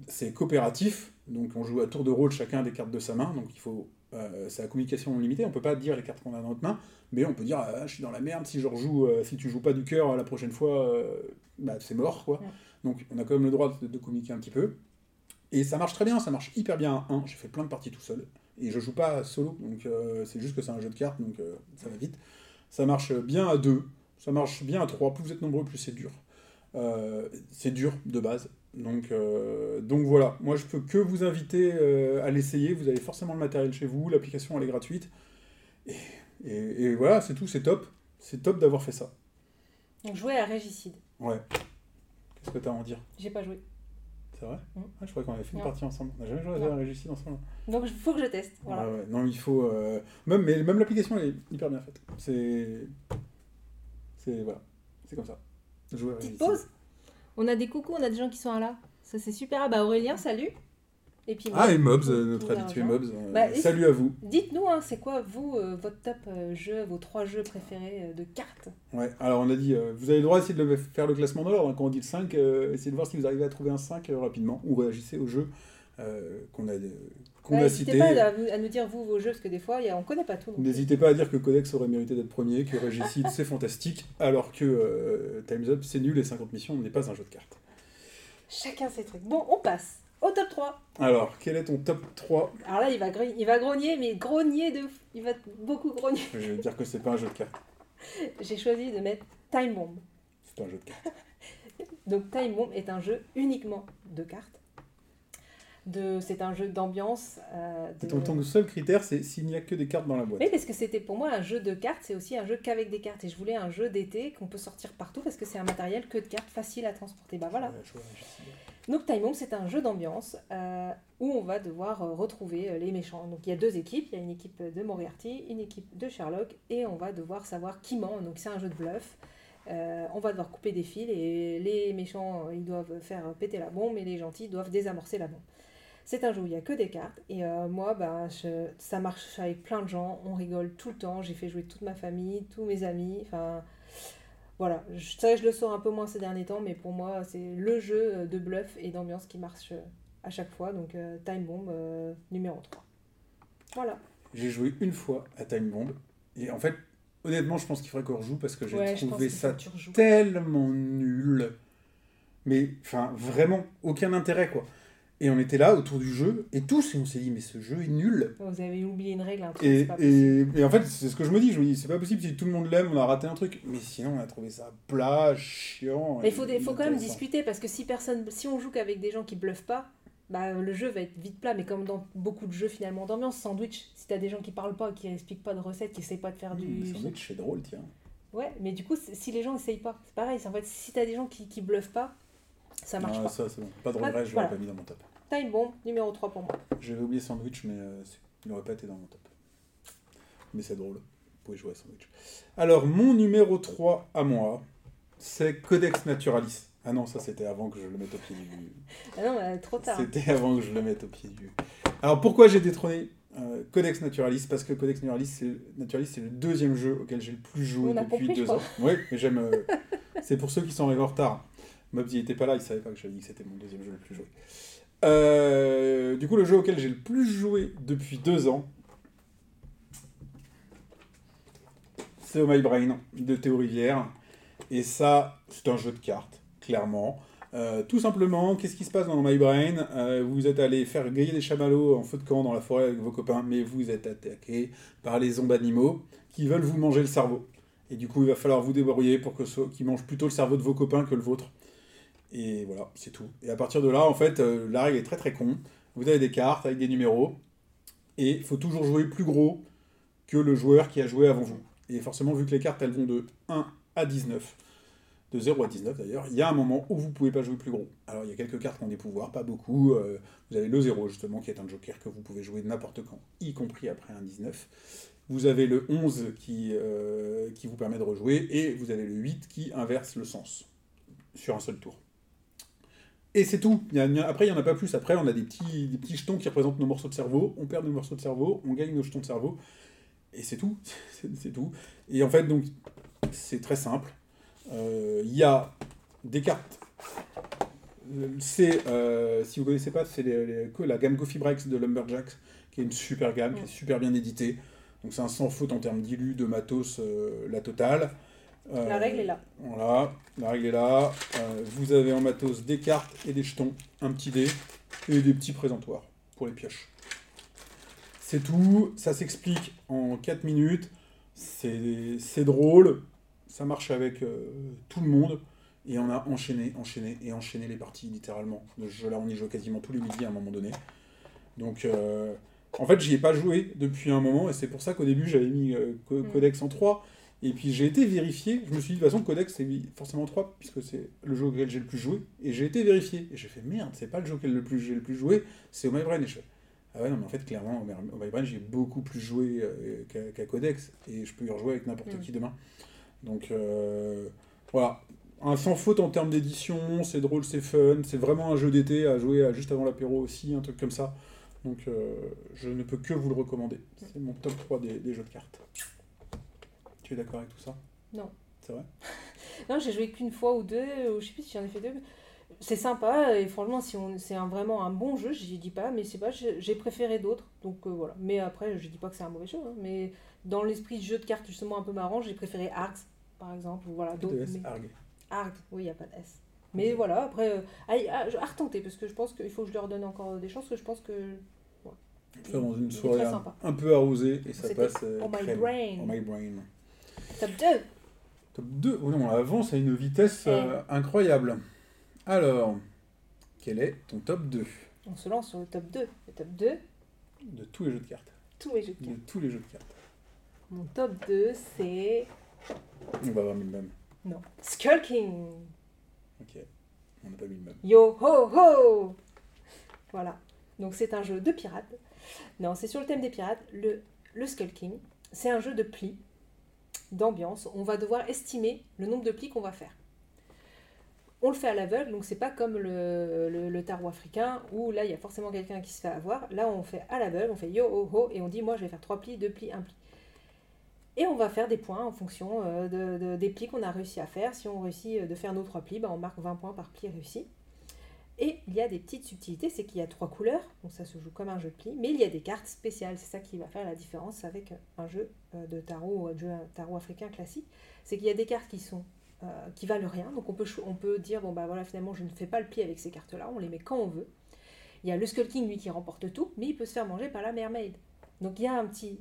C'est coopératif, donc on joue à tour de rôle chacun des cartes de sa main. Donc il faut, euh, c'est la communication limitée. On peut pas dire les cartes qu'on a dans notre main, mais on peut dire ah, je suis dans la merde. Si je rejoue, euh, si tu joues pas du cœur la prochaine fois, euh, bah, c'est mort quoi. Ouais. Donc on a quand même le droit de, de communiquer un petit peu. Et ça marche très bien, ça marche hyper bien à 1. J'ai fait plein de parties tout seul. Et je joue pas solo, donc euh, c'est juste que c'est un jeu de cartes, donc euh, ça va vite. Ça marche bien à 2, ça marche bien à 3. Plus vous êtes nombreux, plus c'est dur. Euh, c'est dur de base. Donc, euh, donc voilà, moi je peux que vous inviter euh, à l'essayer. Vous avez forcément le matériel chez vous, l'application elle est gratuite. Et, et- et voilà, c'est tout, c'est top. C'est top d'avoir fait ça. Donc jouer à Régicide. Ouais. Qu'est-ce que tu as à en dire? J'ai pas joué. C'est vrai? Mm. ah, Je croyais qu'on avait fait une Non. partie ensemble. On n'a jamais joué à Régicide ensemble. Donc il faut que je teste. Voilà. Ah ouais, non, il faut. euh, Même, mais même l'application elle est hyper bien faite. C'est. C'est. Voilà. C'est comme ça. Jouer à Petite Régicide. pause. On a des coucous, on a des gens qui sont là. Ça c'est super. Ah bah Aurélien, salut. Et puis Ah, et Mobs, euh, notre habitué. Mobs. euh, Bah, salut à vous. Dites-nous, hein, c'est quoi vous, euh, votre top euh, jeu, vos trois jeux préférés euh, de cartes? Ouais, alors on a dit, vous avez le droit d'essayer de le- faire le classement dans l'ordre. hein. Quand on dit le 5, euh, essayez de voir si vous arrivez à trouver un 5 euh, rapidement, ou réagissez au jeu qu'on a, qu'on a N'hésitez pas à, nous dire vous vos jeux, parce que des fois, il y a- on connaît pas tout. N'hésitez pas à dire que Codex aurait mérité d'être premier, que Régicide c'est fantastique, alors que euh, Time's Up c'est nul et 50 missions n'est pas un jeu de cartes. Chacun ses trucs. Bon, on passe au top 3. Alors, quel est ton top 3 Alors là, il va, gri- il va grogner, mais grogner de... Il va beaucoup grogner. Je vais dire que c'est pas un jeu de cartes. J'ai choisi de mettre Time Bomb. C'est pas un jeu de cartes. Donc Time Bomb est un jeu uniquement de cartes. De... C'est un jeu d'ambiance. euh, de- Ton, ton seul critère, c'est s'il n'y a que des cartes dans la boîte. Oui, parce que c'était pour moi un jeu de cartes, c'est aussi un jeu qu'avec des cartes. Et je voulais un jeu d'été qu'on peut sortir partout parce que c'est un matériel que de cartes facile à transporter. Bah voilà. Donc Time c'est un jeu d'ambiance euh, où on va devoir euh, retrouver euh, les méchants. Donc il y a deux équipes, il y a une équipe de Moriarty, une équipe de Sherlock, et on va devoir savoir qui ment. Donc c'est un jeu de bluff. Euh, on va devoir couper des fils et les méchants ils doivent faire péter la bombe et les gentils doivent désamorcer la bombe. C'est un jeu où il n'y a que des cartes et euh, moi je- ça marche avec plein de gens, on rigole tout le temps, j'ai fait jouer toute ma famille, tous mes amis, enfin voilà, je, ça je le sors un peu moins ces derniers temps mais pour moi c'est le jeu euh, de bluff et d'ambiance qui marche euh, à chaque fois donc euh, Time Bomb euh, numéro 3. Voilà. J'ai joué une fois à Time Bomb, et en fait, honnêtement, je pense qu'il faudrait qu'on rejoue parce que j'ai Ouais, trouvé ça tellement nul. Mais, enfin, vraiment, aucun intérêt, quoi. Et on était là, autour du jeu, et tous, et on s'est dit, mais ce jeu est nul. Vous avez oublié une règle, un truc, Et, pas et, et en fait, c'est ce que je me dis. Je me dis, c'est pas possible, si tout le monde l'aime, on a raté un truc. Mais sinon, on a trouvé ça plat, chiant. Mais il faut, faut quand même discuter parce que si personne, si on joue qu'avec des gens qui bluffent pas, bah, le jeu va être vite plat. Mais comme dans beaucoup de jeux finalement d'ambiance, sandwich, si t'as des gens qui parlent pas, qui expliquent pas de recettes, qui essayent pas de faire Mmh, du. sandwich, c'est drôle, tiens. Ouais, mais du coup, si les gens essayent pas, c'est pareil. En fait, si t'as des gens qui, qui bluffent pas, ça marche Ah, pas. ça, c'est bon. Pas de regret, je voilà. l'aurais pas mis dans mon top. Time Bomb, numéro 3 pour moi. J'avais oublié Sandwich, mais euh, il n'aurait pas été dans mon top. Mais c'est drôle. Vous pouvez jouer à Sandwich. Alors, mon numéro 3 à moi, c'est Codex Naturalis. Ah non, ça c'était avant que je le mette au pied du. Ah non, bah, trop tard. C'était avant que je le mette au pied du. Alors pourquoi j'ai détrôné euh, Codex Naturalis? Parce que Codex Naturalis, c'est Naturalis, le deuxième jeu auquel j'ai le plus joué On depuis compris, deux ans. Oui, mais j'aime. euh, c'est pour ceux qui sont arrivés en retard. Mobs, il était pas là, il savait pas que j'avais dit que c'était mon deuxième jeu le plus joué. Euh, du coup, le jeu auquel j'ai le plus joué depuis deux ans, c'est Oh My Brain de Théo Rivière. Et ça, c'est un jeu de cartes, clairement. Euh, tout simplement, qu'est-ce qui se passe dans My Brain? Euh, Vous êtes allé faire griller des chamallows en feu de camp dans la forêt avec vos copains, mais vous êtes attaqué par les ombres animaux qui veulent vous manger le cerveau. Et du coup, il va falloir vous débrouiller pour que ce- qu'ils mangent plutôt le cerveau de vos copains que le vôtre. Et voilà, c'est tout. Et à partir de là, en fait, euh, la règle est très très con. Vous avez des cartes avec des numéros, et il faut toujours jouer plus gros que le joueur qui a joué avant vous. Et forcément, vu que les cartes, elles vont de 1 à 19, de 0 à 19 d'ailleurs, il y a un moment où vous pouvez pas jouer plus gros. Alors, il y a quelques cartes qui ont des pouvoirs, pas beaucoup. euh, vous avez le 0, justement, qui est un joker que vous pouvez jouer n'importe quand, y compris après un 19. Vous avez le 11 qui, euh, qui vous permet de rejouer, et vous avez le 8 qui inverse le sens sur un seul tour. Et c'est tout. Il y a- il y a- après, il n'y en a pas plus. Après, on a des petits, des petits jetons qui représentent nos morceaux de cerveau. On perd nos morceaux de cerveau, on gagne nos jetons de cerveau. Et c'est tout. C'est tout. Et en fait, donc, c'est très simple. Euh, Il y a des cartes. C'est, euh, si vous ne connaissez pas, c'est la gamme Coffee Breaks de Lumberjacks, qui est une super gamme, qui est super bien éditée. Donc c'est un sans faute en termes d'illu, de matos, euh, la totale. Euh, La règle est là. Voilà, la règle est là. Euh, vous avez en matos des cartes et des jetons, un petit dé et des petits présentoirs pour les pioches. C'est tout, ça s'explique en 4 minutes, c'est drôle, ça marche avec euh, tout le monde, et on a enchaîné, enchaîné et enchaîné les parties littéralement. Le jeu là, on y joue quasiment tous les midis à un moment donné. Donc, en fait, j'y ai pas joué depuis un moment, et c'est pour ça qu'au début j'avais mis Mm. Codex en 3, et puis j'ai été vérifié, je me suis dit de toute façon Codex c'est forcément 3, puisque c'est le jeu auquel j'ai le plus joué, et j'ai été vérifié, et j'ai fait merde, c'est pas le jeu auquel le plus, j'ai le plus joué, c'est Oh My Brain, et je fais, ah ouais, non, mais en fait, clairement, au My- Brain, j'ai beaucoup plus joué euh, qu'à Codex, et je peux y rejouer avec n'importe Mm. qui demain. Donc, euh, voilà. Un sans faute en termes d'édition, c'est drôle, c'est fun, c'est vraiment un jeu d'été à jouer juste avant l'apéro aussi, un truc comme ça. Donc, euh, je ne peux que vous le recommander. C'est mon top 3 des, des jeux de cartes. Tu es d'accord avec tout ça Non. C'est vrai Non, j'ai joué qu'une fois ou deux, ou je sais plus si j'en ai fait deux. C'est sympa, et franchement, si on, c'est un, vraiment un bon jeu, j'y dis pas, mais c'est pas, j'ai préféré d'autres, donc euh, voilà. Mais après, je dis pas que c'est un mauvais jeu, hein, mais dans l'esprit de jeu de cartes justement un peu marrant, j'ai préféré Arx, par exemple, voilà, d'autres. TS, mais- Arg. Arg, oui, il n'y a pas de S. Mais voilà, après, euh, à, à- à retenter, parce que je pense qu'il faut que je leur donne encore des chances, parce que je pense que. Faire dans une soirée un, peu arrosée, et ça passe euh, Oh my brain. Oh my brain. Top 2 Top 2 Oh non, on avance à une vitesse euh, incroyable. Alors, quel est ton top 2 On se lance sur le top 2. Le top 2, de tous les jeux de cartes tous les jeux de De cartes. tous les jeux de cartes. Mon top 2, c'est. On va avoir mis le même. Non. Skull King Ok. On n'a pas mis le même. Yo ho ho Voilà. Donc c'est un jeu de pirates. Non, c'est sur le thème des pirates. Le, le Skull King, c'est un jeu de plis, d'ambiance. On va devoir estimer le nombre de plis qu'on va faire. On le fait à l'aveugle, donc c'est pas comme le, tarot africain où là il y a forcément quelqu'un qui se fait avoir. Là on fait à l'aveugle, on fait yo ho ho et on dit moi je vais faire 3 plis, 2 plis, 1 pli. Et on va faire des points en fonction euh, de, de- des plis qu'on a réussi à faire. Si on réussit euh, de faire nos 3 plis, bah, on marque 20 points par pli réussi. Et il y a des petites subtilités, c'est qu'il y a trois couleurs, donc ça se joue comme un jeu de pli, mais il y a des cartes spéciales, c'est ça qui va faire la différence avec euh, un jeu euh, de tarot ou un jeu tarot africain classique. C'est qu'il y a des cartes qui sont euh, qui valent rien, donc on peut, on peut dire bon bah voilà finalement je ne fais pas le pli avec ces cartes-là, on les met quand on veut. Il y a le Skull King lui qui remporte tout, mais il peut se faire manger par la Mermaid. Donc il y a un petit,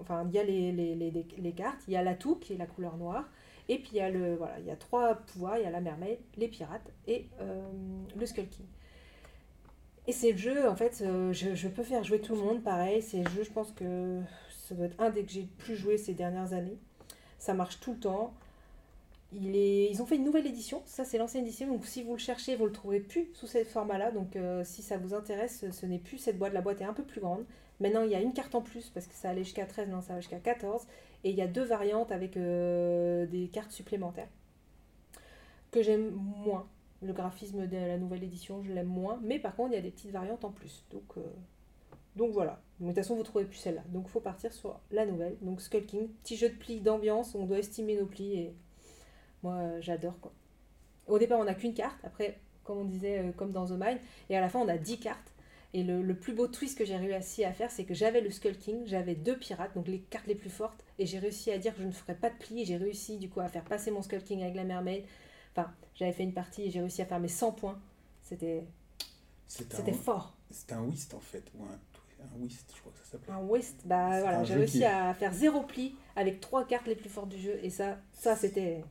enfin il y a les, les, les, les- les cartes, il y a l'atout qui est la couleur noire, et puis il y a le voilà, il y a trois pouvoirs, il y a la mermaid, les pirates et euh, le Skull King. Et c'est le jeu, en fait, euh, je, peux faire jouer tout le monde, pareil, c'est le jeu, je pense que ça doit être un des que j'ai le plus joué ces dernières années. Ça marche tout le temps. Ils ont fait une nouvelle édition, ça c'est l'ancienne édition, donc si vous le cherchez, vous le trouverez plus sous ce format-là. Donc euh, si ça vous intéresse, ce n'est plus cette boîte, la boîte est un peu plus grande. Maintenant il y a une carte en plus parce que ça allait jusqu'à 13, non ça va jusqu'à 14. Et il y a deux variantes avec euh, des cartes supplémentaires que j'aime moins. Le graphisme de la nouvelle édition, je l'aime moins. Mais par contre, il y a des petites variantes en plus. Donc, euh, donc voilà. De toute façon, vous trouvez plus celle-là. Donc il faut partir sur la nouvelle. Donc Skull King, petit jeu de plis d'ambiance. On doit estimer nos plis. Et moi, j'adore quoi. Au départ, on n'a qu'une carte. Après, comme on disait, euh, comme dans The Mind. Et à la fin, on a 10 cartes. Et le, le plus beau twist que j'ai réussi à faire, c'est que j'avais le Skull King, j'avais deux pirates, donc les cartes les plus fortes, et j'ai réussi à dire que je ne ferais pas de pli, et j'ai réussi du coup à faire passer mon Skull King avec la Mermaid. Enfin, j'avais fait une partie et j'ai réussi à faire mes 100 points. C'était c'était fort. c'est un whist en fait, ou un, un whist, je crois que ça s'appelait. Un waste, bah voilà, j'ai réussi qui- à faire zéro pli avec trois cartes les plus fortes du jeu, et ça, ça c'était.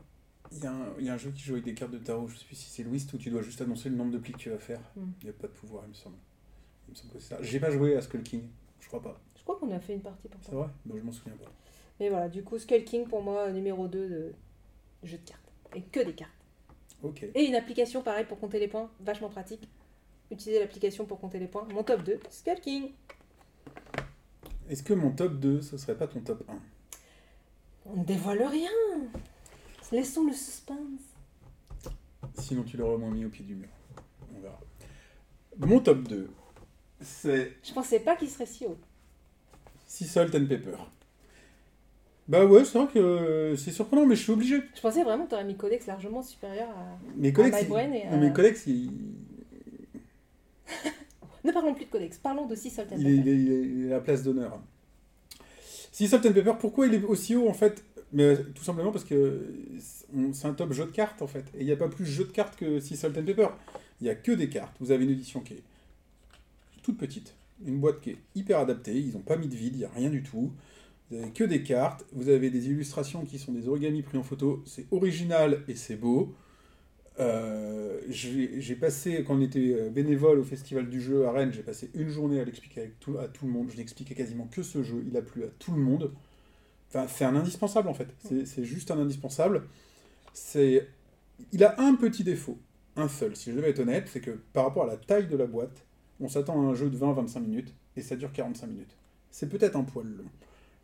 Il y, a un, il y a un jeu qui joue avec des cartes de tarot, je sais plus si c'est le whist, où tu dois juste annoncer le nombre de plis que tu vas faire. Mm. Il n'y a pas de pouvoir, il me semble. Ça. J'ai pas joué à Skull King, je crois pas. Je crois qu'on a fait une partie pour C'est ça. vrai? Bah, Je m'en souviens pas. Mais voilà, du coup, Skull King pour moi, numéro 2 de jeu de cartes. Et que des cartes. Ok. Et une application pareil pour compter les points, vachement pratique. Utilisez l'application pour compter les points. Mon top 2, Skull King. Est-ce que mon top 2, ce serait pas ton top 1 On ne dévoile rien. Laissons le suspense. Sinon, tu l'aurais au moins mis au pied du mur. On verra. Mon top 2, c'est Je pensais pas qu'il serait si haut. Sea Salt and Pepper. Bah ouais, c'est vrai que euh, c'est surprenant, mais je suis obligé. Je pensais vraiment que tu aurais mis Codex largement supérieur à. Mes collègues, My Brain et non, à- collègues, c'est- il, Ne parlons plus de Codex, parlons de Sea Salt and il est, Pepper. il est- il est- il est à la place d'honneur. Sea Salt and Pepper, pourquoi il est aussi haut en fait? Mais Tout simplement parce que on- c'est un top jeu de cartes en fait. Et il n'y a pas plus jeu de cartes que Sea Salt and Pepper. Il n'y a que des cartes. Vous avez une édition qui est toute petite, une boîte qui est hyper adaptée. Ils n'ont pas mis de vide, il n'y a rien du tout. Vous avez que des cartes. Vous avez des illustrations qui sont des origamis pris en photo. C'est original et c'est beau. Euh, j'ai passé, quand on était euh, bénévole au Festival du jeu à Rennes, j'ai passé une journée à l'expliquer à tout le monde. Je n'expliquais quasiment que ce jeu. Il a plu à tout le monde. Enfin, c'est un indispensable en fait. C'est- juste un indispensable. Il a un petit défaut, un seul. Si je devais être honnête, c'est que par rapport à la taille de la boîte, on s'attend à un jeu de 20-25 minutes et ça dure 45 minutes. C'est peut-être un poil long.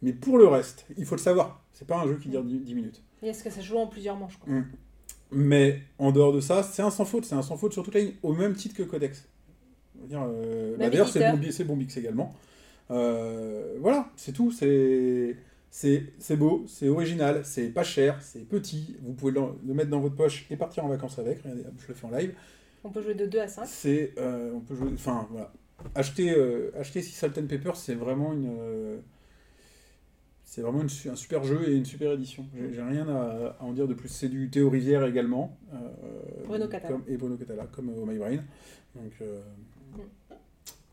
Mais pour le reste, il faut le savoir. C'est pas un jeu qui dure 10 10 minutes. Et est-ce que ça se joue en plusieurs manches quoi? Mm. Mais en dehors de ça, c'est un sans faute, c'est un sans faute sur toute la ligne, au même titre que Codex. Euh, bah D'ailleurs, c'est Bombix également. Euh, voilà, c'est tout. C'est beau, c'est original, c'est pas cher, c'est petit. Vous pouvez le, le mettre dans votre poche et partir en vacances avec. Regardez, je le fais en live. On peut jouer de 2 à 5. C'est, euh, on peut jouer, enfin voilà, acheter, euh, acheter Salt and Pepper, c'est vraiment une, euh, c'est vraiment une un super jeu et une super édition. J'ai rien à, à en dire de plus. C'est du Théo Rivière également, euh, Bruno Catala. comme- et Bruno Catala, comme euh, My Brain. Donc, Mm.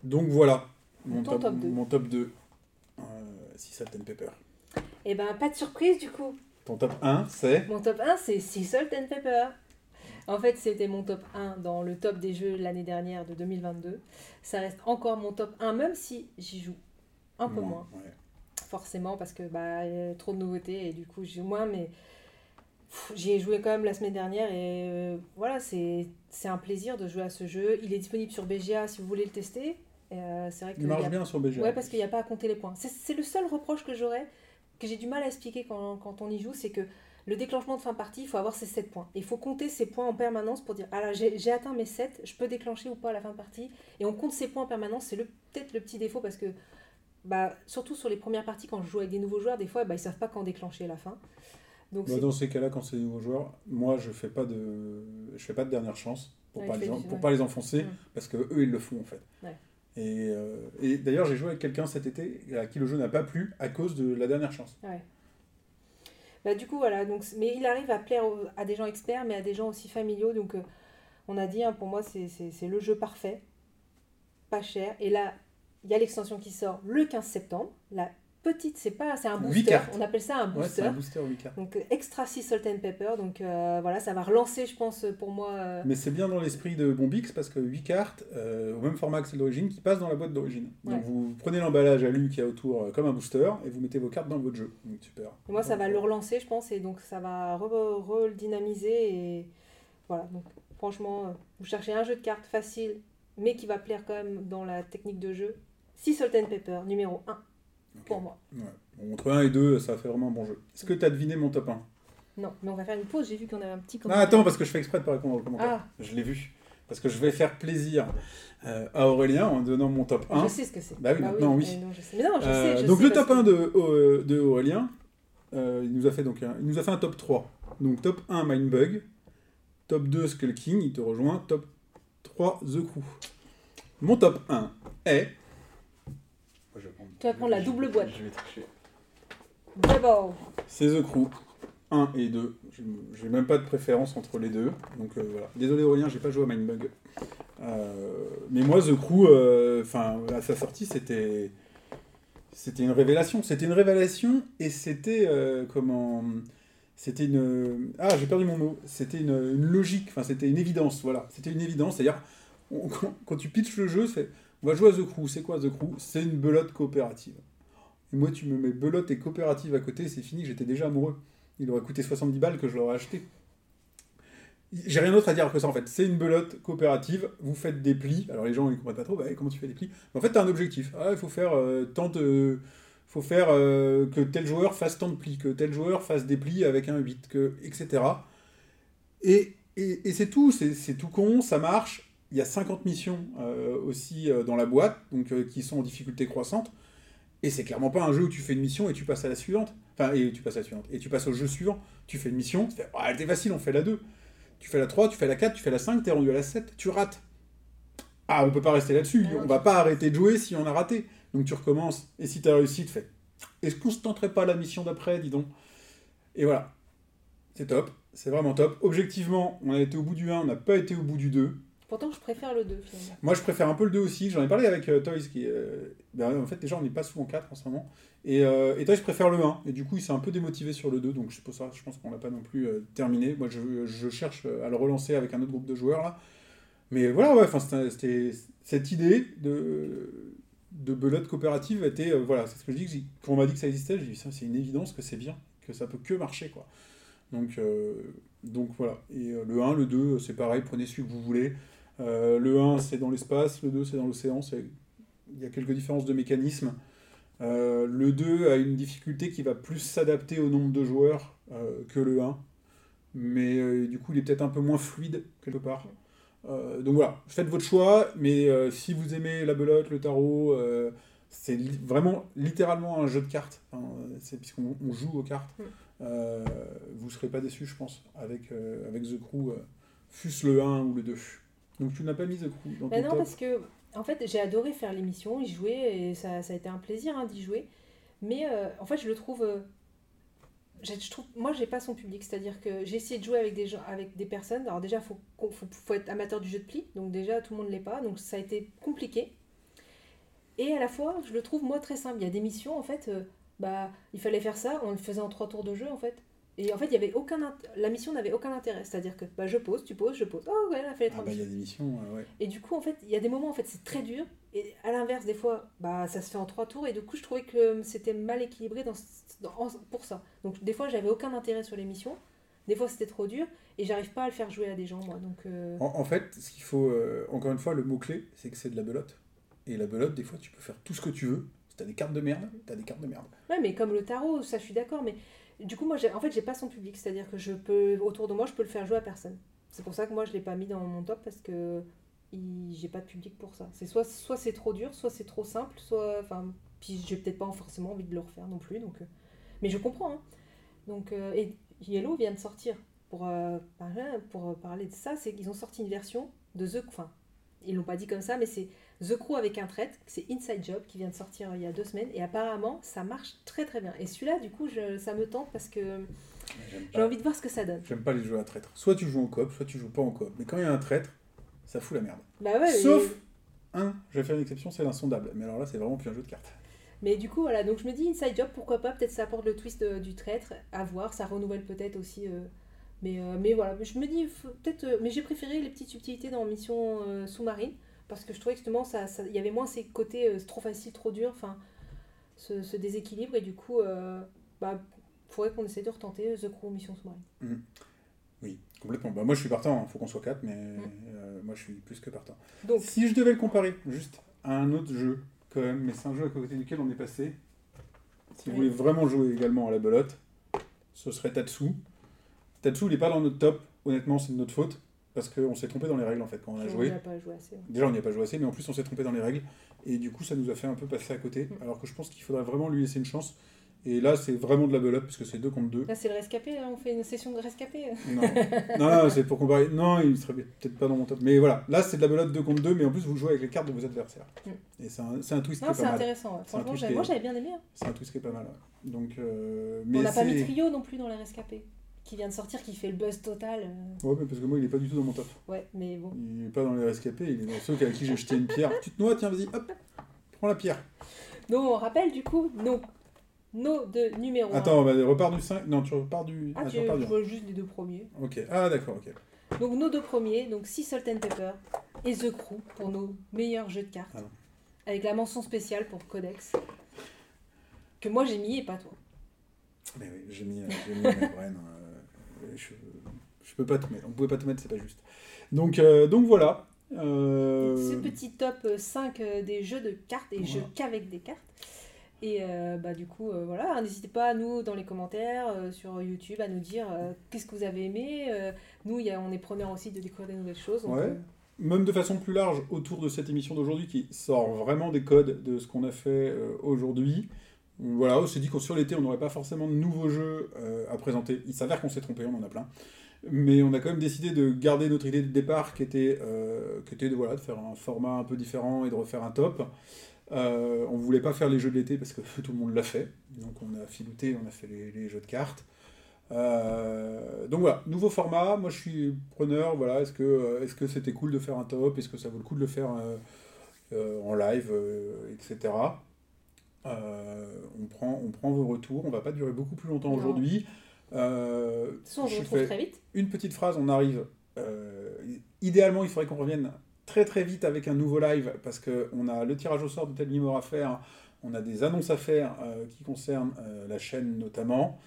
donc voilà, mon top, top deux. mon top 2, euh, Sea Salt and Pepper. Et ben pas de surprise du coup. Ton top 1, c'est? Mon top 1 c'est Sea Salt and Pepper. En fait, c'était mon top 1 dans le top des jeux l'année dernière de 2022. Ça reste encore mon top 1, même si j'y joue un peu moins, ouais. forcément, parce que bah, il y a trop de nouveautés et du coup, j'y joue moins, mais j'y ai joué quand même la semaine dernière et euh, voilà, c'est un plaisir de jouer à ce jeu. Il est disponible sur BGA si vous voulez le tester. Euh, c'est vrai que Il marche a- bien sur BGA. Ouais, parce qu'il n'y a pas à compter les points. C'est- C'est le seul reproche que j'aurais, que j'ai du mal à expliquer quand, quand on y joue, c'est que le déclenchement de fin de partie, il faut avoir ses 7 points. Il faut compter ses points en permanence pour dire, ah là, j'ai atteint mes 7, je peux déclencher ou pas à la fin de partie. Et on compte ses points en permanence, c'est le- peut-être le petit défaut parce que, bah, surtout sur les premières parties, quand je joue avec des nouveaux joueurs, des fois, bah, ils savent pas quand déclencher à la fin. Donc Bah, dans ces cas-là, quand c'est des nouveaux joueurs, moi je fais pas de, je fais pas de dernière chance pour Ouais, pas les, en- pour ouais. pas les enfoncer, Mm. parce que eux ils le font en fait. Et, euh, et d'ailleurs j'ai joué avec quelqu'un cet été à qui le jeu n'a pas plu à cause de la dernière chance. Bah, du coup, voilà. Mais il arrive à plaire à des gens experts, mais à des gens aussi familiaux. Donc, euh, on a dit, hein, pour moi, c'est le jeu parfait. Pas cher. Et là, il y a l'extension qui sort le 15 septembre. La petite, c'est pas, c'est un booster. On appelle ça un booster. c'est un booster 8 cartes. donc, extra sea salt and pepper. Donc, euh, voilà, ça va relancer, je pense, pour moi. euh, Mais c'est bien dans l'esprit de Bombix parce que 8 cartes, euh, au même format que celle d'origine, qui passent dans la boîte d'origine. Donc Ouais. vous prenez l'emballage alu qu'il y a autour comme un booster et vous mettez vos cartes dans votre jeu. Donc super. Et moi, ça va le relancer, je pense, et donc ça va re- re-dynamiser. Et voilà, donc franchement, vous cherchez un jeu de cartes facile, mais qui va plaire quand même dans la technique de jeu. Sea Salt and Pepper, numéro 1 Pour moi. Ouais. Entre 1 et 2, ça fait vraiment un bon jeu. Est-ce que tu as deviné mon top 1 Non, mais on va faire une pause, j'ai vu qu'on avait un petit Ah, commentaire. attends, parce que je fais exprès de pas répondre au commentaire. Ah, Je l'ai vu. Parce que je vais faire plaisir euh, à Aurélien en donnant mon top 1. je sais ce que c'est. Bah oui, maintenant, oui. euh, non, je sais. Mais non, je Euh, sais. je donc sais le top 1 que- de, euh, de Aurélien, euh, il, nous a fait donc un, il nous a fait un top 3. Donc top 1 Mindbug, top 2 Skull King, il te rejoint, top 3, The Crew. Mon top 1 est. Moi, je vais prendre- Tu vas prendre la double boîte. Je vais tricher. D'abord, C'est The Crew 1 et 2. J'ai- même pas de préférence entre les deux. Donc euh, voilà. Désolé Aurélien, j'ai pas joué à Mindbug. Euh, mais moi, The Crew, euh, enfin, à sa sortie, c'était. C'était une révélation. C'était une révélation et c'était. euh, comment. C'était une. Ah, j'ai perdu mon mot. C'était une, une logique, enfin, c'était une évidence. Voilà. C'était une évidence. C'est-à-dire, quand tu pitches le jeu, c'est. On va jouer à The Crew. C'est quoi The Crew? C'est une belote coopérative. Et moi, tu me mets belote et coopérative à côté, c'est fini, j'étais déjà amoureux. Il aurait coûté 70 balles que je l'aurais acheté. J'ai rien d'autre à dire que ça en fait. C'est une belote coopérative, vous faites des plis. Alors les gens ils comprennent pas trop, bah, comment tu fais des plis? Mais En fait, tu as un objectif. Ah, il faut faire euh, tant de. faut euh, que tel joueur fasse tant de plis, que tel joueur fasse des plis avec un 8, que, etc. Et, et, c'est tout, c'est tout con, ça marche. Il y a 50 missions euh, aussi euh, dans la boîte, donc euh, qui sont en difficulté croissante. Et c'est clairement pas un jeu où tu fais une mission et tu passes à la suivante. Enfin, et tu passes à la suivante. Et tu passes au jeu suivant. Tu fais une mission, tu fais, ah, elle était facile, on fait la 2. Tu fais la 3, tu fais la 4, tu fais la 5, t'es rendu à la 7, tu rates. Ah, on peut pas rester là-dessus. Ah, On va pas arrêter de jouer si on a raté. Donc tu recommences. Et si t'as réussi, tu fais, est-ce qu'on se tenterait pas la mission d'après, dis donc Et voilà. C'est top. C'est vraiment top. Objectivement, on a été au bout du 1, on n'a pas été au bout du 2. Je préfère le 2 finalement. Moi, je préfère un peu le 2 aussi. J'en ai parlé avec euh, Toys, qui euh, ben, en fait, déjà, on n'est pas souvent 4 en ce moment. Et, euh, et Toys préfère le 1. Et du coup, il s'est un peu démotivé sur le 2. Donc, c'est pour je pense qu'on l'a pas non plus euh, terminé. Moi, je, cherche à le relancer avec un autre groupe de joueurs, là. Mais voilà, ouais, c'était- cette idée de, de belote coopérative était, euh, voilà, c'est ce que je dis. Quand on m'a dit que ça existait, j'ai dit, ça, c'est une évidence que c'est bien, que ça peut que marcher, quoi. Donc, euh, donc voilà. Et euh, le 1, le 2, c'est pareil, prenez celui que vous voulez. Euh, le 1, c'est dans l'espace, le 2, c'est dans l'océan. Il y a quelques différences de mécanisme. Euh, le 2 a une difficulté qui va plus s'adapter au nombre de joueurs euh, que le 1. Mais du coup, il est peut-être un peu moins fluide, quelque part. Donc voilà, faites votre choix, mais si vous aimez la belote, le tarot, c'est li- vraiment littéralement un jeu de cartes, hein, c'est puisqu'on on joue aux cartes. Mm. Vous ne serez pas déçus, je pense, avec, avec The Crew, fût-ce le 1 ou le 2. Donc tu n'as pas mis The Crew dans ton Bah non, top parce que en fait, j'ai adoré faire l'émission, y jouer, et ça, ça a été un plaisir hein, d'y jouer. Mais euh, en fait, je le trouve. euh, je trouve moi, j'ai pas son public, c'est-à-dire que j'ai essayé de jouer avec des gens, avec des personnes. Alors déjà, faut, faut, faut être amateur du jeu de pli, donc déjà tout le monde l'est pas, donc ça a été compliqué. Et à la fois, je le trouve moi très simple. Il y a des missions en fait, euh, bah il fallait faire ça, on le faisait en trois tours de jeu en fait. Et en fait, il y avait aucun int- la mission n'avait aucun intérêt, c'est-à-dire que bah je pose, tu poses, je pose. Oh ouais, on a fait les Ah trois bah, il y missions. a des missions, euh, ouais. Et du coup, en fait, il y a des moments, en fait, c'est très dur. Et à l'inverse, des fois, bah, ça se fait en trois tours. Et du coup, je trouvais que c'était mal équilibré dans, pour ça. Donc, des fois, j'avais aucun intérêt sur l'émission. Des fois, c'était trop dur. Et j'arrive pas à le faire jouer à des gens, moi. Donc, euh, En, en fait, ce qu'il faut, euh, encore une fois, le mot-clé, c'est que c'est de la belote. Et la belote, des fois, tu peux faire tout ce que tu veux. Si t'as des cartes de merde, t'as des cartes de merde. ouais, mais comme le tarot, ça, je suis d'accord. Mais du coup, moi, en fait, j'ai pas son public. C'est-à-dire que je peux, autour de moi, je peux le faire jouer à personne. C'est pour ça que moi, je l'ai pas mis dans mon top parce que j'ai pas de public pour ça. C'est soit, soit c'est trop dur, soit c'est trop simple, soit. Enfin, puis j'ai peut-être pas forcément envie de le refaire non plus. Donc, euh, mais je comprends. hein. Donc, euh, et Yellow vient de sortir pour, euh, pour parler de ça. C'est qu'ils ont sorti une version de The. Enfin, ils l'ont pas dit comme ça, mais c'est The Crew avec un traître. C'est Inside Job qui vient de sortir euh, il y a deux semaines. Et apparemment, ça marche très très bien. Et celui-là, du coup, je- ça me tente parce que j'ai envie de voir ce que ça donne. j'aime pas les jeux à traître. Soit tu joues en coop, soit tu joues pas en coop. Mais quand il y a un traître, ça fout la merde. Bah ouais, Sauf un, je vais faire une exception, c'est l'insondable. Mais alors là, c'est vraiment plus un jeu de cartes. Mais du coup, voilà, donc je me dis Inside Job, pourquoi pas, peut-être ça apporte le twist euh, du traître, à voir, ça renouvelle peut-être aussi. euh, mais, euh, mais voilà, je me dis, peut-être. mais j'ai préféré les petites subtilités dans Mission sous-marine, parce que je trouvais que justement, ça, ça- il y avait moins ces côtés euh, trop facile, trop dur, enfin, ce, ce déséquilibre, et du coup, euh, bah, faudrait qu'on essaie de retenter euh, The Crew Mission sous-marine. Oui, complètement. Bah, moi, je suis partant, il faut qu'on soit quatre, mais euh, moi, je suis plus que partant. Donc, Si je devais le comparer juste à un autre jeu, quand même, mais c'est un jeu à côté duquel on est passé, si vous voulez vraiment jouer également à la belote, ce serait Tatsu. Tatsu, il n'est pas dans notre top, honnêtement, c'est de notre faute, parce qu'on s'est trompé dans les règles en fait quand on a on joué. n'a pas joué assez. Déjà, on n'y a pas joué assez, mais en plus, on s'est trompé dans les règles. Et du coup, ça nous a fait un peu passer à côté. Mm. Alors que je pense qu'il faudrait vraiment lui laisser une chance. Et là, c'est vraiment de la belote, parce que c'est 2 contre 2. Là, c'est le rescapé, là, on fait une session de rescapé. Non, non, non, c'est pour comparer. Non, il serait peut-être pas dans mon top. Mais voilà, là, c'est de la belote 2 contre 2, mais en plus, vous jouez avec les cartes de vos adversaires. Mm. Et c'est un, un twist qui est pas mal. intéressant. ouais. C'est un Franchement, moi, j'avais bien aimé. hein. C'est un twist qui est pas mal. ouais. Donc, euh, On n'a pas mis Trio non plus dans les rescapés, qui vient de sortir, qui fait le buzz total. euh. Ouais, mais parce que moi, il est pas du tout dans mon top. Ouais, mais bon. Il est pas dans les rescapés, il est dans ceux à qui j'ai jeté une pierre. Tu te noies, tiens, vas-y, hop, prends la pierre. Donc, on rappelle du coup nos, nos deux numéros. Attends, bah, repars du 5. Non, tu repars du. Ah, ah, tu repars du je vois juste les deux premiers. Ok, ah d'accord, ok. Donc, nos deux premiers, donc Sea Salt and Pepper et The Crew pour nos meilleurs jeux de cartes. Ah avec la mention spéciale pour Codex. Que moi j'ai mis et pas toi. Mais oui, j'ai mis, euh, j'ai mis brain, je, je peux pas te mettre. On pouvait pas te mettre, c'est pas juste. Donc, euh, donc voilà. Euh, Ce petit top 5 euh, des jeux de cartes et Voilà. jeux qu'avec des cartes. Et euh, bah, du coup, euh, voilà, n'hésitez pas à nous dans les commentaires euh, sur YouTube à nous dire qu'est-ce que vous avez aimé. Nous, il y a, on est preneurs aussi de découvrir des nouvelles choses. donc, Ouais. Même de façon plus large autour de cette émission d'aujourd'hui qui sort vraiment des codes de ce qu'on a fait aujourd'hui. Voilà, on s'est dit que sur l'été, on n'aurait pas forcément de nouveaux jeux euh, à présenter. Il s'avère qu'on s'est trompé, on en a plein. Mais on a quand même décidé de garder notre idée de départ qui était, euh, qui était de, voilà, de faire un format un peu différent et de refaire un top. Euh, on voulait pas faire les jeux de l'été parce que tout le monde l'a fait. Donc on a filouté, on a fait les, jeux de cartes. Euh, donc voilà, nouveau format. Moi je suis preneur. Voilà, est-ce que que c'était cool de faire un top? Est-ce que ça vaut le coup de le faire en live, etc. Euh, on prend on prend vos retours. On va pas durer beaucoup plus longtemps aujourd'hui. Euh, on je fais très vite. une petite phrase, on arrive. euh, idéalement, il faudrait qu'on revienne très très vite avec un nouveau live parce qu'on a le tirage au sort de Tel Mimor à faire, on a des annonces à faire euh, qui concernent la chaîne notamment.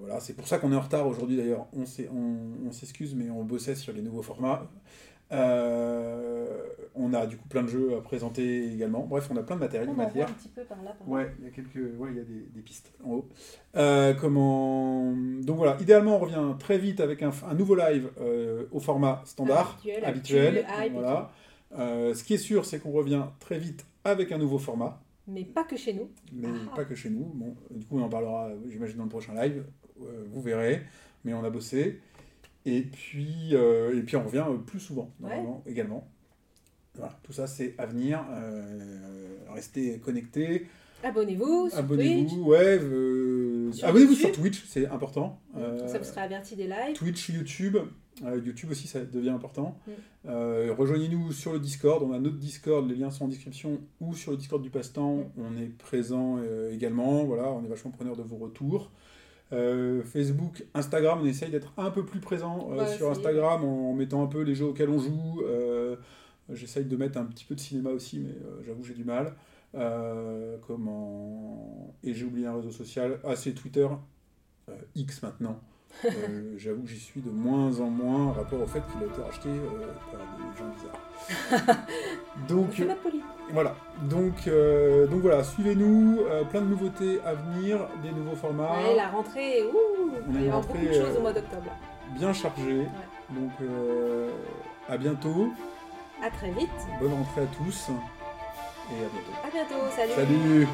Voilà, c'est pour ça qu'on est en retard aujourd'hui d'ailleurs. On s'est- on- on s'excuse, mais on bossait sur les nouveaux formats. Euh, on a du coup plein de jeux à présenter également. Bref, on a plein de matériel, On de matière. un petit peu par là. Par. Ouais, il y a quelques, ouais, il y a des, des pistes en haut. Euh, comment Donc voilà, idéalement on revient très vite avec un, un nouveau live euh, au format standard, Habituel, voilà. Ce qui est sûr, c'est qu'on revient très vite avec un nouveau format, Mais pas que chez nous. mais Ah. pas que chez nous. Bon, du coup, on en parlera, j'imagine, dans le prochain live. Vous verrez, mais on a bossé. Et puis, euh, et puis on revient euh, plus souvent, normalement, également. Voilà, tout ça, c'est à venir. Euh, restez connectés. Abonnez-vous sur Twitch. Abonnez-vous, ouais. euh, Sur Abonnez-vous YouTube. sur Twitch, c'est important. Euh, Ça vous sera averti des lives. Twitch, YouTube. Euh, YouTube aussi, ça devient important. Mm. Rejoignez-nous sur le Discord. On a notre Discord, les liens sont en description ou sur le Discord du Passe-Temps. Mm. On est présent également. Voilà, on est vachement preneur de vos retours. Euh, Facebook, Instagram, on essaye d'être un peu plus présent euh, Ouais, sur Instagram en, en mettant un peu les jeux auxquels on joue. Euh, J'essaye de mettre un petit peu de cinéma aussi, mais j'avoue j'ai du mal. Comment... Et j'ai oublié un réseau social. Ah, c'est Twitter. X maintenant. Euh, J'avoue que j'y suis de moins en moins en rapport au fait qu'il a été racheté euh, par des gens bizarres. Donc poli. voilà. Donc, euh, donc voilà, suivez-nous. euh, plein de nouveautés à venir, des nouveaux formats, Ouais, la rentrée, ouh, il va y beaucoup de choses euh, au mois d'octobre. bien chargés. Donc euh, à bientôt. À très vite. Bonne rentrée à tous et à bientôt. À bientôt. Salut. Salut